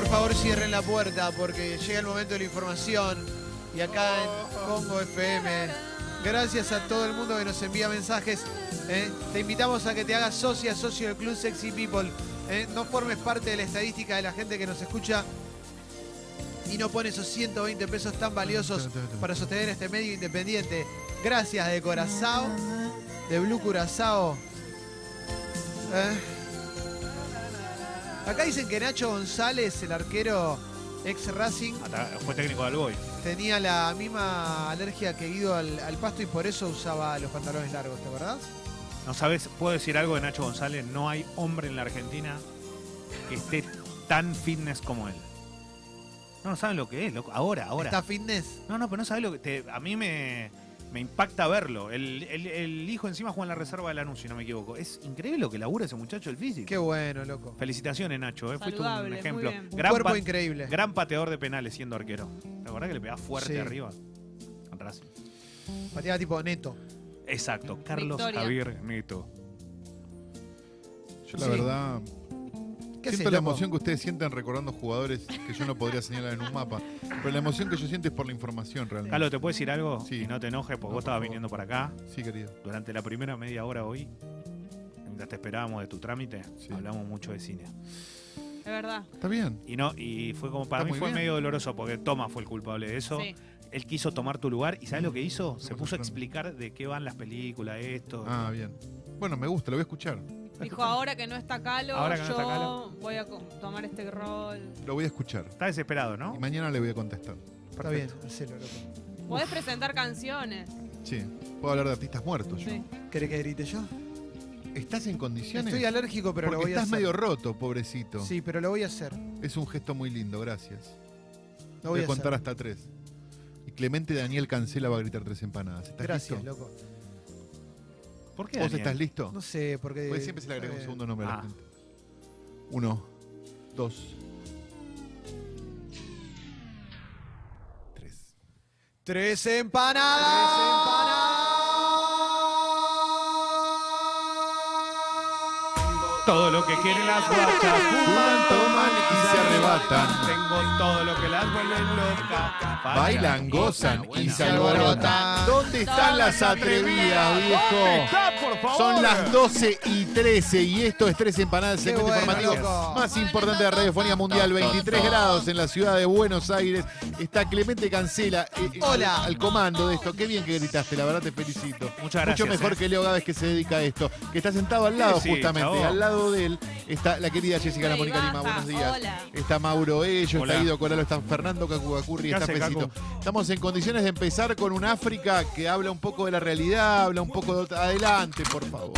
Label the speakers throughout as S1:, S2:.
S1: Por favor cierren la puerta porque llega el momento de la información. Y acá en Congo FM, gracias a todo el mundo que nos envía mensajes. ¿eh? Te invitamos a que te hagas socia, socio del Club Sexy People. ¿eh? No formes parte de la estadística de la gente que nos escucha y no pone esos 120 pesos tan valiosos para sostener este medio independiente. Gracias de Corazao, de Blue Curazao. ¿Eh? Acá dicen que Nacho González, el arquero ex Racing,
S2: Hasta fue técnico de Alboy.
S1: tenía la misma alergia que Guido al, al pasto y por eso usaba los pantalones largos, ¿te acordás?
S2: No sabes, puedo decir algo de Nacho González. No hay hombre en la Argentina que esté tan fitness como él. No, no saben lo que es, loco. Ahora, ahora.
S1: ¿Está fitness?
S2: No, no, pero no sabes lo que. te- a mí me, me impacta verlo. El, el- el hijo encima juega en la reserva de Lanús, si no me equivoco. Es increíble lo que labura ese muchacho el físico.
S1: Qué bueno, loco.
S2: Felicitaciones, Nacho. ¿eh? Fuiste un ejemplo.
S1: Un
S2: Gran,
S1: cuerpo increíble.
S2: gran pateador de penales siendo arquero. ¿Te acordás que le pegaba fuerte
S1: Sí.
S2: arriba? En Racing.
S1: Pateaba tipo neto.
S2: Exacto, Carlos
S3: Victoria.
S2: Javier Neto.
S4: Yo la
S1: Sí.
S4: verdad
S1: ¿Qué
S4: siento la
S1: loco?
S4: emoción que ustedes sienten recordando jugadores que yo no podría señalar en un mapa. Pero la emoción que yo siento es por la información realmente.
S2: Carlos, ¿te puedo decir algo?
S4: Sí.
S2: Y no te enojes, porque
S4: No,
S2: vos estabas viniendo para acá.
S4: Sí, querido.
S2: Durante la primera media hora hoy, mientras te esperábamos de tu trámite,
S4: Sí.
S2: hablamos mucho de cine.
S3: Es verdad.
S4: Está bien.
S2: Y no, y fue como para
S4: Está
S2: mí fue
S4: bien.
S2: medio doloroso porque Toma fue el culpable de eso.
S3: Sí.
S2: Él quiso tomar tu lugar y ¿sabes lo que hizo? Se puso a explicar de qué van las películas, esto.
S4: Ah, bien. Bueno, me gusta, lo voy a escuchar.
S3: Dijo, ahora que no está Calo,
S2: Ahora que no
S3: yo
S2: está Calo.
S3: voy a co- tomar este rol.
S4: Lo voy a escuchar.
S2: Está desesperado, ¿no?
S4: Y mañana le voy a contestar.
S1: Está bien, hacelo, loco.
S3: Podés presentar canciones.
S4: Sí. Puedo hablar de artistas muertos. yo.
S3: Sí.
S1: ¿Querés que grite yo?
S4: ¿Estás en condiciones?
S1: Estoy alérgico, pero
S4: Porque
S1: lo voy a
S4: estás
S1: hacer.
S4: medio roto, pobrecito.
S1: Sí, pero lo voy a hacer.
S4: Es un gesto muy lindo, gracias.
S1: Lo
S4: voy
S1: voy
S4: a
S1: a
S4: contar
S1: hacer.
S4: hasta tres. Y Clemente Daniel Cancela va a gritar tres empanadas. ¿Estás
S1: Gracias,
S4: listo?
S1: loco.
S2: ¿Por qué?
S4: ¿Vos
S2: Daniel?
S4: estás listo?
S1: No sé, porque.
S4: Pues siempre se le agrega un
S1: eh,
S4: segundo nombre a la
S2: Ah.
S4: gente. Uno, dos, tres.
S1: Tres empanadas.
S2: Todo lo que quieren las guachas
S4: Fuman, toman y se arrebatan.
S2: Tengo todo lo que las vuelven loca.
S4: Bailan, gozan y se alborotan. ¿Dónde están las atrevidas, viejo?
S2: Favor.
S4: Son las 12 y 13 y esto es Tres Empanadas, segmento
S1: bueno,
S4: informativo
S1: loco.
S4: más importante de la radiofonía mundial. 23 grados en la ciudad de Buenos Aires. Está Clemente Cancela eh, eh,
S1: Hola.
S4: al, al comando de esto. Qué bien que gritaste, la verdad te felicito.
S2: Muchas gracias,
S4: Mucho mejor
S2: eh.
S4: que Leo Gávez que se dedica a esto. Que está sentado al lado
S2: Sí, sí,
S4: justamente.
S2: chabón.
S4: Al lado de él está la querida Jessica La Mónica Lima. Buenos días.
S3: hola.
S4: Está Mauro Ello,
S2: Hola.
S4: está Guido Coralo, está Fernando Cacuacurri,
S2: ¿Qué
S4: está Pesito.
S2: Cacu?
S4: Estamos en condiciones de empezar con un África que habla un poco de la realidad, habla un poco de otra. Adelante, por favor.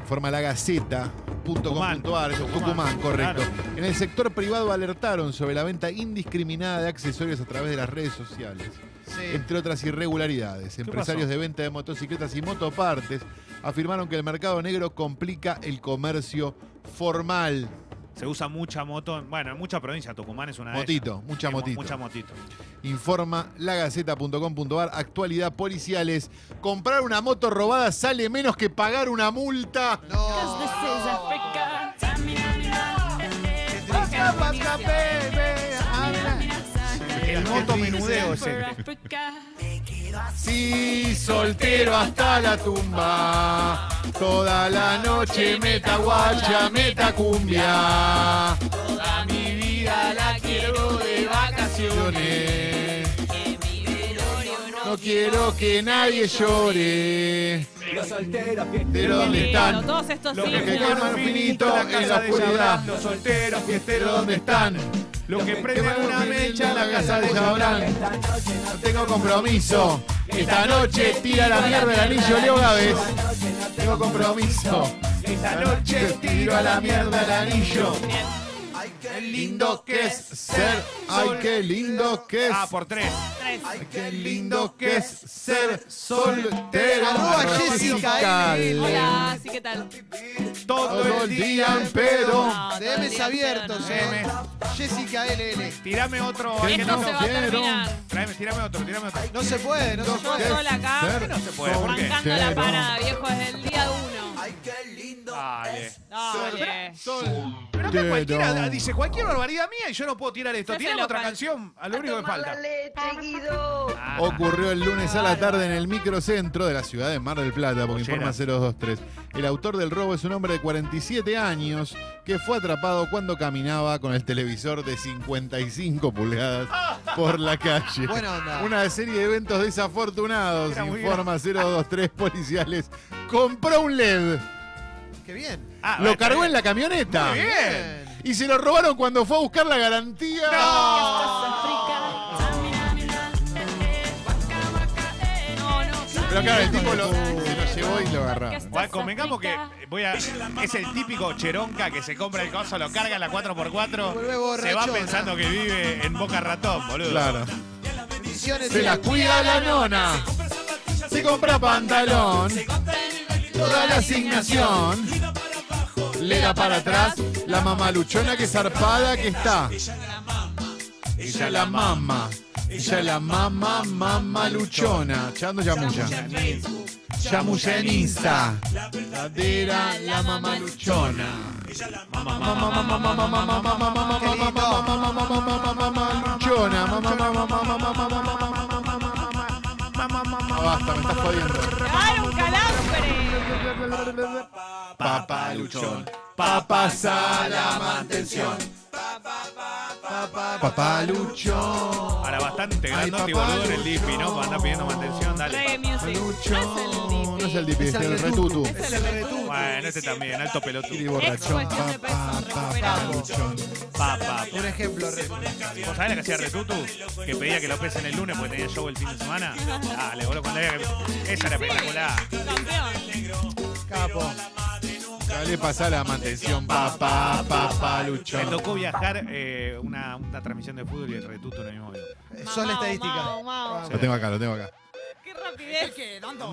S4: Informa la Gaceta.com.ar, eso,
S2: Tucumán,
S4: Tucumán, correcto.
S2: claro.
S4: En el sector privado alertaron sobre la venta indiscriminada de accesorios a través de las redes sociales.
S1: Sí.
S4: Entre otras irregularidades, empresarios
S2: pasó?
S4: de venta de motocicletas y motopartes afirmaron que el mercado negro complica el comercio formal.
S2: Se usa mucha moto. Bueno, en mucha provincia. Tucumán es una de
S4: Motito,
S2: ellas.
S4: mucha
S2: Sí, mo-
S4: motito.
S2: Mucha motito.
S4: Informa lagaceta.com.ar, actualidad policiales. Comprar una moto robada sale menos que pagar una multa.
S1: No.
S2: El moto menudeo ese.
S4: Sí, soltero hasta la tumba. Toda la noche meta guacha, meta cumbia. Toda mi vida la quiero de vacaciones. No quiero que nadie llore.
S5: Los solteros,
S4: ¿De dónde están?
S3: Todos estos
S2: Los
S4: que queman finito
S2: la
S4: en la oscuridad.
S2: Los solteros,
S4: ¿Pero
S2: fiesteros,
S4: dónde están?
S2: Los que prenden una mecha en la casa de
S5: noche
S4: No tengo compromiso. Esta noche tira la mierda el anillo Leo Gávez. Tengo compromiso.
S2: Esta noche
S4: tiro a la mierda el anillo. Ay, qué lindo que es ser. Ay, qué lindo que es.
S2: Ah, por tres.
S3: Tres.
S4: Ay, qué lindo que es ser soltero.
S1: Arroba Jessica L.
S3: Hola, sí, ¿qué tal?
S4: Todo el día en pedo.
S3: No, todo el
S1: DMs
S3: día
S1: abiertos,
S3: no.
S1: eh. Jessica LL.
S2: Tirame otro.
S4: Que
S3: Esto
S2: no,
S3: se va a
S4: quiero.
S3: terminar.
S2: Tráeme, tirame otro, tirame otro.
S1: No se puede, no se
S3: Yo
S1: puede.
S3: sola acá,
S4: Ser
S2: No se puede, ¿por qué?
S3: bancando la parada, viejo, desde el día uno.
S2: Dale.
S3: Dale.
S2: Pero acá
S4: Pero-
S2: cualquiera dice cualquier barbaridad mía y yo no puedo tirar esto. Tirame otra canción, a lo único que falta. Ah,
S4: Ocurrió el lunes a la tarde en el microcentro de la ciudad de Mar del Plata, porque informa 023. El autor del robo es un hombre de 47 años que fue atrapado cuando caminaba con el televisor de 55 pulgadas por la calle.
S1: Buena onda.
S4: Una serie de eventos desafortunados, informa 023 policiales. Compró un LED,
S1: Qué bien.
S2: ah,
S4: lo cargó
S2: bien.
S4: en la camioneta
S2: Muy bien.
S4: y se lo robaron cuando fue a buscar la garantía.
S3: No.
S4: Pero claro, el tipo lo- se lo llevó y lo agarraron.
S2: Bueno, convengamos que voy a, es el típico cheronca que se compra el coso, lo carga en la 4x4,
S1: Vuelve
S2: se va pensando que vive en Boca Ratón, boludo.
S4: Claro. Se la cuida la nona. Se compra pantalón. Toda la asignación. Le da para atrás la mamaluchona que zarpada que está. Ella la mama. Ella la mama mamaluchona. Chando yamuya. Chamuya en Insta. Ladera la mamaluchona. Mamaluchona. Papaluchón. Papas a la mantención. Papaluchón.
S2: Ahora bastante grandote y
S4: papá,
S2: boludo en el Dipi, ¿no? Para andar pidiendo mantención,
S3: Reggae
S2: dale.
S3: music. No es el
S4: No es el
S3: Dipi.
S4: es el retutu.
S1: Es el retutu.
S2: Bueno, este también, alto
S4: Y
S2: pelotudo.
S4: borrachón.
S3: de peso, recuperado.
S2: Papá.
S1: Un ejemplo.
S2: ¿Vos sabés la que hacía Retutu? Que pedía que lo pesen el lunes porque tenía show el fin de semana. Dale, boludo, cuando había que... Esa era espectacular.
S3: Campeón.
S1: Capo.
S4: Dale, pasa la mantención. Papá,
S2: Me
S4: papaluchón.
S2: tocó viajar eh, una, una transmisión de fútbol y el Retutu en el mismo avión.
S1: Son
S3: Mao,
S1: estadísticas.
S3: Mao, Mao.
S4: Lo tengo acá, lo tengo acá.
S3: ¡Qué rapidez!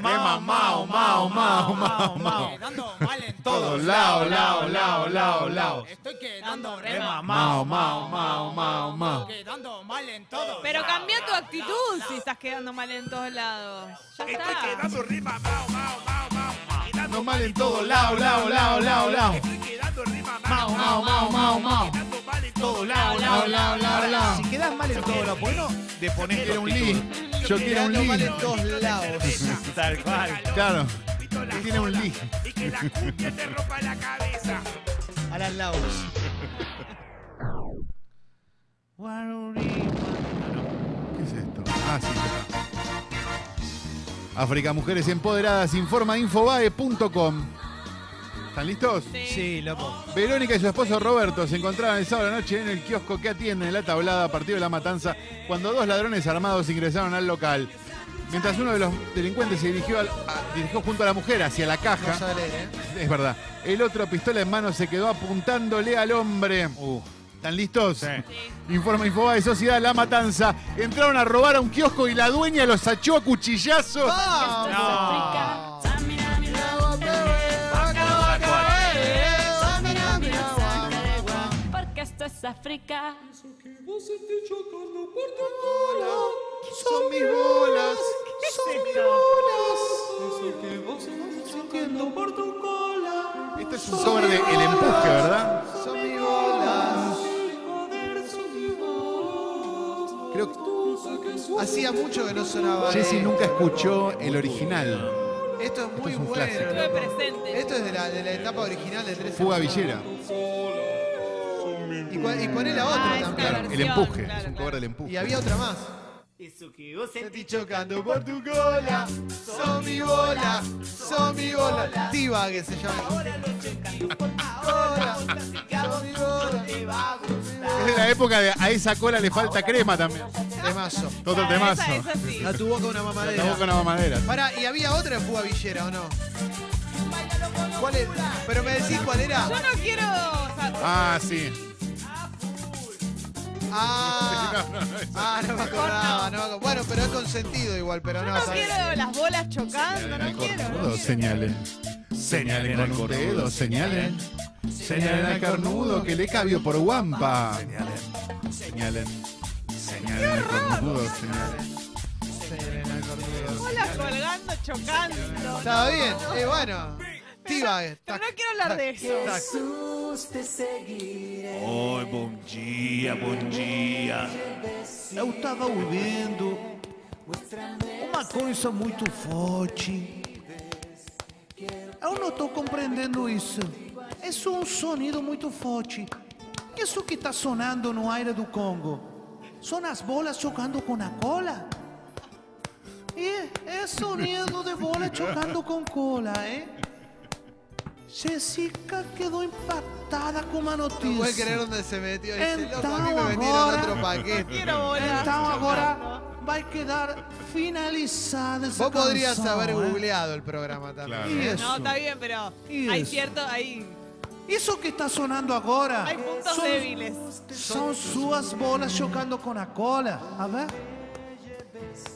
S4: Mao, mao, mao, mao, mao, mao.
S5: Quedando mal en
S4: Todo
S5: todos
S4: lao, lao, lao, lao, lao.
S5: Estoy quedando
S3: Dando
S5: re
S3: rema.
S4: Mao, mao, mao, mao, mao.
S5: Quedando mal en todo.
S3: Pero cambia tu actitud si estás quedando mal en todos lados. Ya está.
S4: No mal en todo, lao, lao, lao, lao, lao. Mao, mao, mao, mao, mao.
S2: Todo
S4: lao.
S2: Si quedas mal en todo lo bueno, de poner
S4: un li. Yo quiero un
S1: mal
S4: li.
S1: en todos lados.
S2: Tal cual.
S4: Claro. Tiene un li.
S1: Alan Laus.
S4: ¿Qué es esto? Ah, sí. África Mujeres Empoderadas informa infobae.com. ¿Están listos?
S1: Sí, loco.
S4: Verónica y su esposo Roberto se encontraban el sábado la noche en el kiosco que atiende en la tablada a partir de la matanza cuando dos ladrones armados ingresaron al local. Mientras uno de los delincuentes se dirigió, al- a- dirigió junto a la mujer hacia la caja,
S1: ¿eh?
S4: es verdad, el otro pistola en mano se quedó apuntándole al hombre.
S2: Uh,
S4: ¿Están listos?
S2: sí.
S4: Informa Infobae Sociedad La Matanza. Entraron a robar a un kiosco y la dueña los achó a cuchillazos.
S1: ¡Vamos!
S6: Porque esto es África.
S1: Son mis bolas. Son mis bolas.
S4: Esto es un cover de El Empuje, ¿verdad?
S1: Son mis bolas. Hacía mucho que no sonaba.
S4: Jesse nunca escuchó el original.
S1: Esto es muy
S4: es un
S1: bueno.
S4: clásico.
S3: Estuve presente.
S1: Esto es de la, de la etapa original de 13.
S4: Fuga Villera.
S1: Y, cua- y poné la otra
S3: Ah, esta
S1: también.
S4: Claro, el
S3: versión,
S4: empuje.
S3: claro,
S4: es un
S3: claro.
S4: cover del empuje.
S1: Y había otra más. Sentí chocando por tu cola. Son mi bola. Son mi bola. Diva que se llama. Cola, son mi bola.
S4: Es de la época de a esa cola le falta crema también.
S1: Temazo.
S4: Otro
S3: Ah,
S4: temazo.
S3: Esa, esa sí.
S1: A tu boca una
S4: La
S1: mamadera.
S4: boca una mamadera.
S1: Pará, y había otra de Fuga Villera, ¿o no? ¿Cuál es? Pero me decís cuál era.
S3: Yo no quiero.
S4: Ah, sí.
S1: Ah,
S4: No, no, no,
S1: ah, no me acordaba, no me acordaba. Bueno, pero es consentido igual, pero
S3: yo
S1: no,
S3: no
S1: ¿sabes?
S3: quiero las bolas chocando, no quiero. no
S4: Cornudo,
S3: quiero.
S4: señalen. Señalen con un dedo, señalen. Señalen al cornudo que le cabió por guampa. Señalen. Señalen al cornudo, señalen.
S3: Bolas colgando, chocando.
S1: Estaba bien, eh, bueno. Activa. eh, tac,
S3: no quiero hablar de eso.
S1: tac.
S2: Oi, bom dia, bom dia. Eu estava ouvindo uma coisa muito forte. Eu não estou compreendendo isso. É só um sonido muito forte. Isso que está sonando no aire do Congo são as bolas chocando com a cola? É, é sonido de bola chocando com cola, ¿eh? Jessica quedó impactada con la
S1: No puede
S2: noticia.
S1: creer dónde se metió. Dice, loco, a mí me
S2: agora-
S1: otro paquete.
S2: Então agora vai quedar finalizada essa
S1: Vos podrías haber
S2: ¿eh?
S1: googleado el programa también.
S4: Claro.
S2: Isso.
S3: No, está bien, pero
S2: Y
S3: hay
S2: eso.
S3: cierto, hay,
S2: Isso que está sonando agora
S3: hay puntos
S2: são,
S3: débiles.
S2: são suas bolas chocando com a cola. A ver?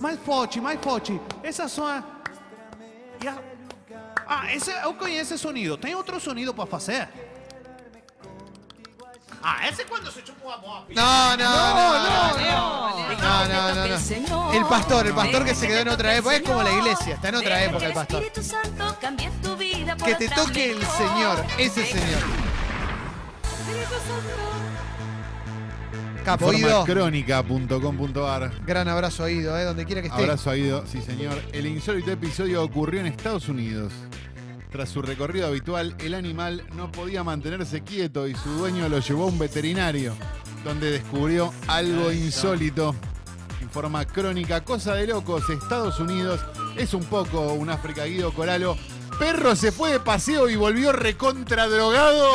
S2: Mais forte, mais forte. Essas são as... Ah, esse, eu conheço esse sonido. Tem outro sonido para fazer? Ah, esse é quando se chupa uma bola.
S1: No, no, no, no.
S3: Leo.
S1: No, no, no, no. El pastor, el pastor que se quedó en otra época. Es como la iglesia, está en otra época el pastor. Que te toque el Señor, ese Señor. Capo, Ido.
S4: Crónica.com.ar
S1: Gran abrazo a Ido, eh, donde quiera que esté.
S4: Abrazo a Ido, sí señor. El insólito episodio ocurrió en Estados Unidos. Tras su recorrido habitual, el animal no podía mantenerse quieto y su dueño lo llevó a un veterinario, donde descubrió algo insólito. Informa Crónica, cosa de locos, Estados Unidos. Es un poco un África Guido Coralo. Perro se fue de paseo y volvió recontra drogado.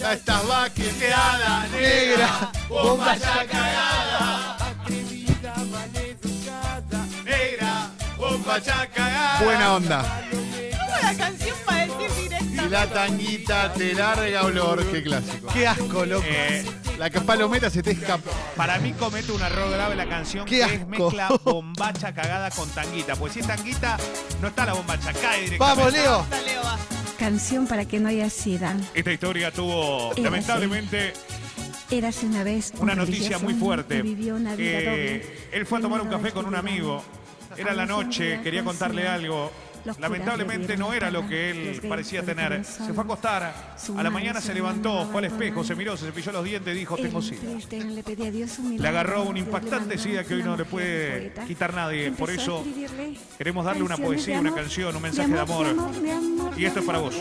S4: Ya estás vaqueteada,
S1: Negra, bomba
S4: ya cagada. Negra, bomba ya cagada. Buena onda.
S3: ¿Cómo la canción para decir
S4: Y
S3: directamente?
S4: la tanguita te larga olor. Qué clásico.
S1: Qué asco, loco.
S2: Eh,
S4: La que palometa se te escapa.
S2: Para mí comete un error grave la canción
S1: Qué
S2: que
S1: asco.
S2: es mezcla bombacha cagada con tanguita. Pues si es tanguita, no está la bombacha, cae directamente.
S1: Vamos, Leo.
S3: Leo, va.
S6: Canción para que no haya sida.
S2: Esta historia tuvo,
S6: Era
S2: lamentablemente,
S6: Érase una vez
S2: una
S6: un
S2: noticia muy fuerte.
S6: vivió una vida
S2: Eh,
S6: doble.
S2: él fue a tomar un café con un amigo. Era la noche, quería contarle algo. Lamentablemente
S6: le
S2: no era lo que él parecía tener. Se fue a acostar. A la mañana
S6: se
S2: levantó, fue al espejo, se miró, se cepilló los dientes y dijo, tengo sida.
S6: le un
S2: agarró
S6: le
S2: impactante sida que hoy no le puede quitar nadie. Por eso queremos darle una poesía, una canción, un mensaje de amor. Y esto es para vos.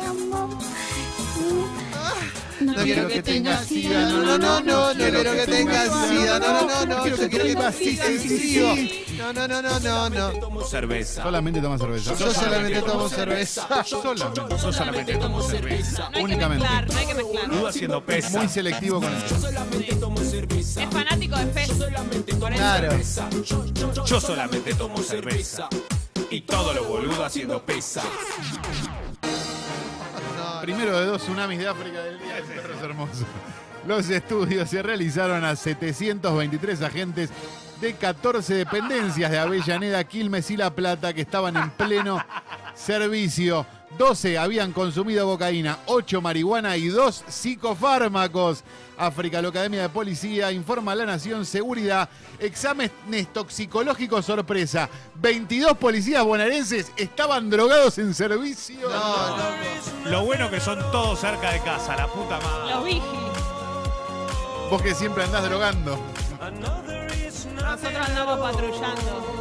S1: No quiero que tengas sida, no, no, no, no, no quiero que tengas sida, no, no, no, no, yo quiero que tengas sida. No, no, no, no, no, no.
S2: Cerveza.
S4: Solamente toma cerveza.
S1: Yo solamente tomo cerveza.
S4: Solamente.
S2: Yo solamente tomo cerveza.
S3: No hay que
S4: Únicamente.
S3: mezclar, no hay que mezclar.
S2: Haciendo pesa.
S4: Muy selectivo con eso.
S3: Es fanático de eso.
S1: Claro.
S2: Yo solamente tomo cerveza. Y todo lo boludo haciendo pesa.
S1: No,
S4: Primero de dos tsunamis de África del día. Es hermoso. Los estudios se realizaron a 723 agentes de 14 dependencias de Avellaneda, Quilmes y La Plata que estaban en pleno servicio. 12 habían consumido cocaína, 8 marihuana y 2 psicofármacos. África, la Academia de Policía, informa a la Nación Seguridad. Exámenes toxicológicos sorpresa. 22 policías bonaerenses estaban drogados en servicio.
S1: no, no.
S2: Lo bueno que son todos cerca de casa, la puta madre.
S3: Los vigis.
S4: Vos que siempre andás drogando.
S3: Nosotros andamos patrullando.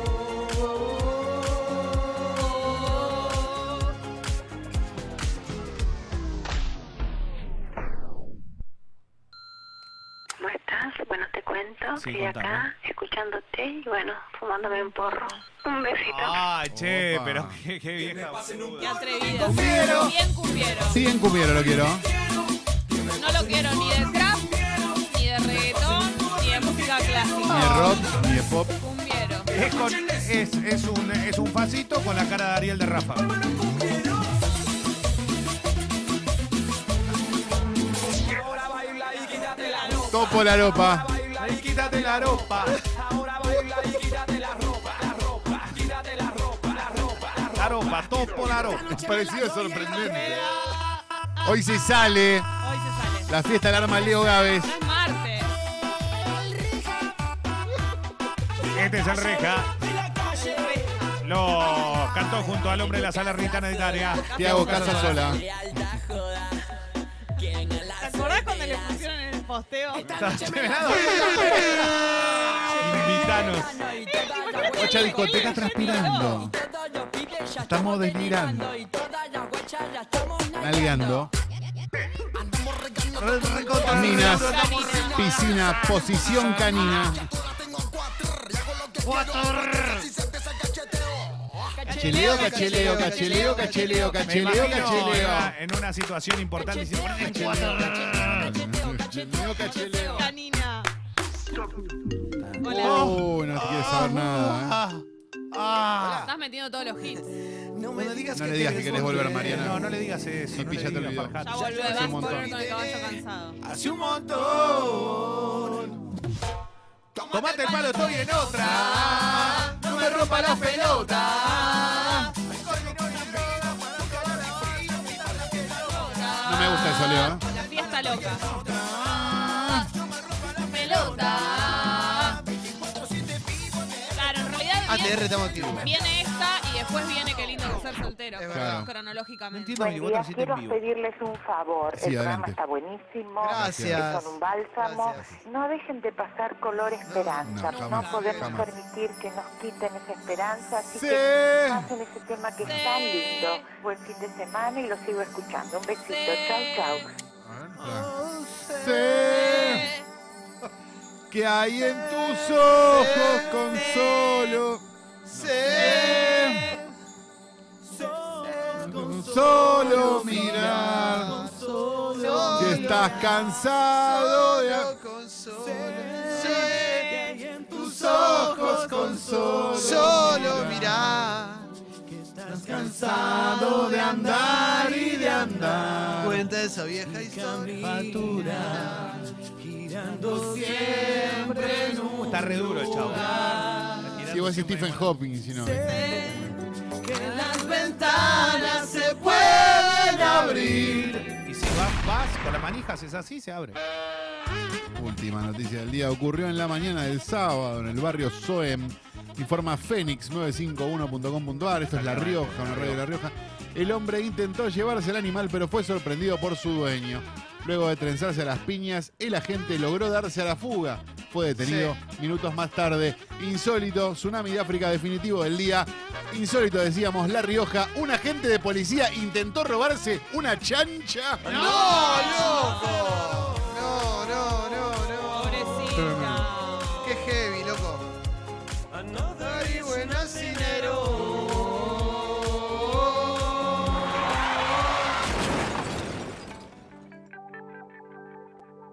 S7: ¿Cómo estás? Bueno, te cuento.
S2: Sí,
S7: Estoy
S2: contame.
S7: acá escuchándote y bueno, fumándome un porro. Un besito.
S2: Ay, che,
S4: Opa.
S2: pero qué, qué vieja.
S3: Qué
S2: boluda.
S3: atrevido.
S1: Cumbiero.
S3: Bien cumbiero.
S4: Sí, en Cumiero lo quiero.
S3: No lo quiero ni de trap, ni de reggaetón, ni de música
S4: Ni de
S3: clásica.
S4: rock, ni de pop.
S3: Cumbiero.
S2: Es, con- es, es un, es un facito con la cara de Ariel de Rafa.
S4: Topo la ropa.
S2: Ay, quítate la ropa. La ropa, topo la ropa.
S4: Pareció sorprendente. Hoy se sale
S3: Hoy se sale.
S4: La fiesta del arma Leo Gávez.
S3: No es martes.
S8: Este es el Reja. Lo cantó junto al hombre de la sala ritana de Italia.
S4: Tiago Casasola.
S3: ¿Te acordás cuando le pusieron en el posteo?
S8: Invitanos.
S4: Ocha discoteca transpirando. Estamos delirando. Nalgueando. Minas. Piscina. Posición canina. Cacheleo, cacheleo, cacheleo, cacheleo,
S8: Me
S4: cacheleo,
S8: imagino
S4: cacheleo.
S8: en- en una situación importante en cuatro.
S4: Cacheleo, cacheleo.
S3: Canina. Hola.
S4: Oh, no te quieres saber nada. ¿eh?
S8: Ah.
S3: Estás metiendo todos los hits.
S1: No me digas
S4: No le digas que querés volver, Mariana.
S8: No, no le digas eso.
S4: Y
S8: no le
S4: te
S8: digas,
S4: olvidó.
S8: Farhat.
S3: Ya volvé,
S4: Hace
S3: vas a
S4: un montón.
S3: volver con el caballo cansado.
S8: Hace un montón. Tomate el palo, estoy en otra.
S1: No me rompa la pelota.
S4: No me gusta eso, Leo. ¿eh?
S3: La fiesta loca.
S1: Estamos activos.
S3: viene esta y después viene Qué lindo ser soltero.
S1: Es
S4: verdad.
S3: Cronológicamente.
S7: Buen día, quiero pedirles un favor.
S4: Sí,
S7: el programa
S4: adelante.
S7: está buenísimo.
S1: Gracias.
S7: Son un bálsamo.
S1: Gracias.
S7: No dejen de pasar color esperanza.
S4: no,
S7: No,
S4: jamás,
S7: podemos
S4: jamás.
S7: permitir que nos quiten esa esperanza. Así
S4: Sí.
S7: que pasen ese tema que
S3: Sí.
S7: es tan lindo. Buen fin de semana y lo sigo escuchando. Un besito.
S3: Sí.
S7: Chau, chau.
S4: Sé que hay en tus ojos con solo.
S1: Sé.
S4: Con solo mirar. Si estás cansado de.
S1: Sé
S4: en tus ojos con solo.
S1: Solo mirar.
S4: Cansado de andar y de andar.
S1: Cuenta esa vieja historia.
S8: Está re duro el chavo.
S4: Si vos decís Stephen Hawking, si no.
S1: Las ventanas se pueden abrir.
S8: Y si vas, vas con las manijas, es así, se abre.
S4: Última noticia del día. Ocurrió en la mañana del sábado en el barrio Soem. Informa Fénix951.com.ar. Esto es La Rioja, una radio de La Rioja. El hombre intentó llevarse el animal, pero fue sorprendido por su dueño. Luego de trenzarse a las piñas, el agente logró darse a la fuga. Fue detenido minutos más tarde. Insólito, tsunami de África definitivo del día. Insólito, decíamos, La Rioja. Un agente de policía intentó robarse una chancha.
S1: ¡No, loco!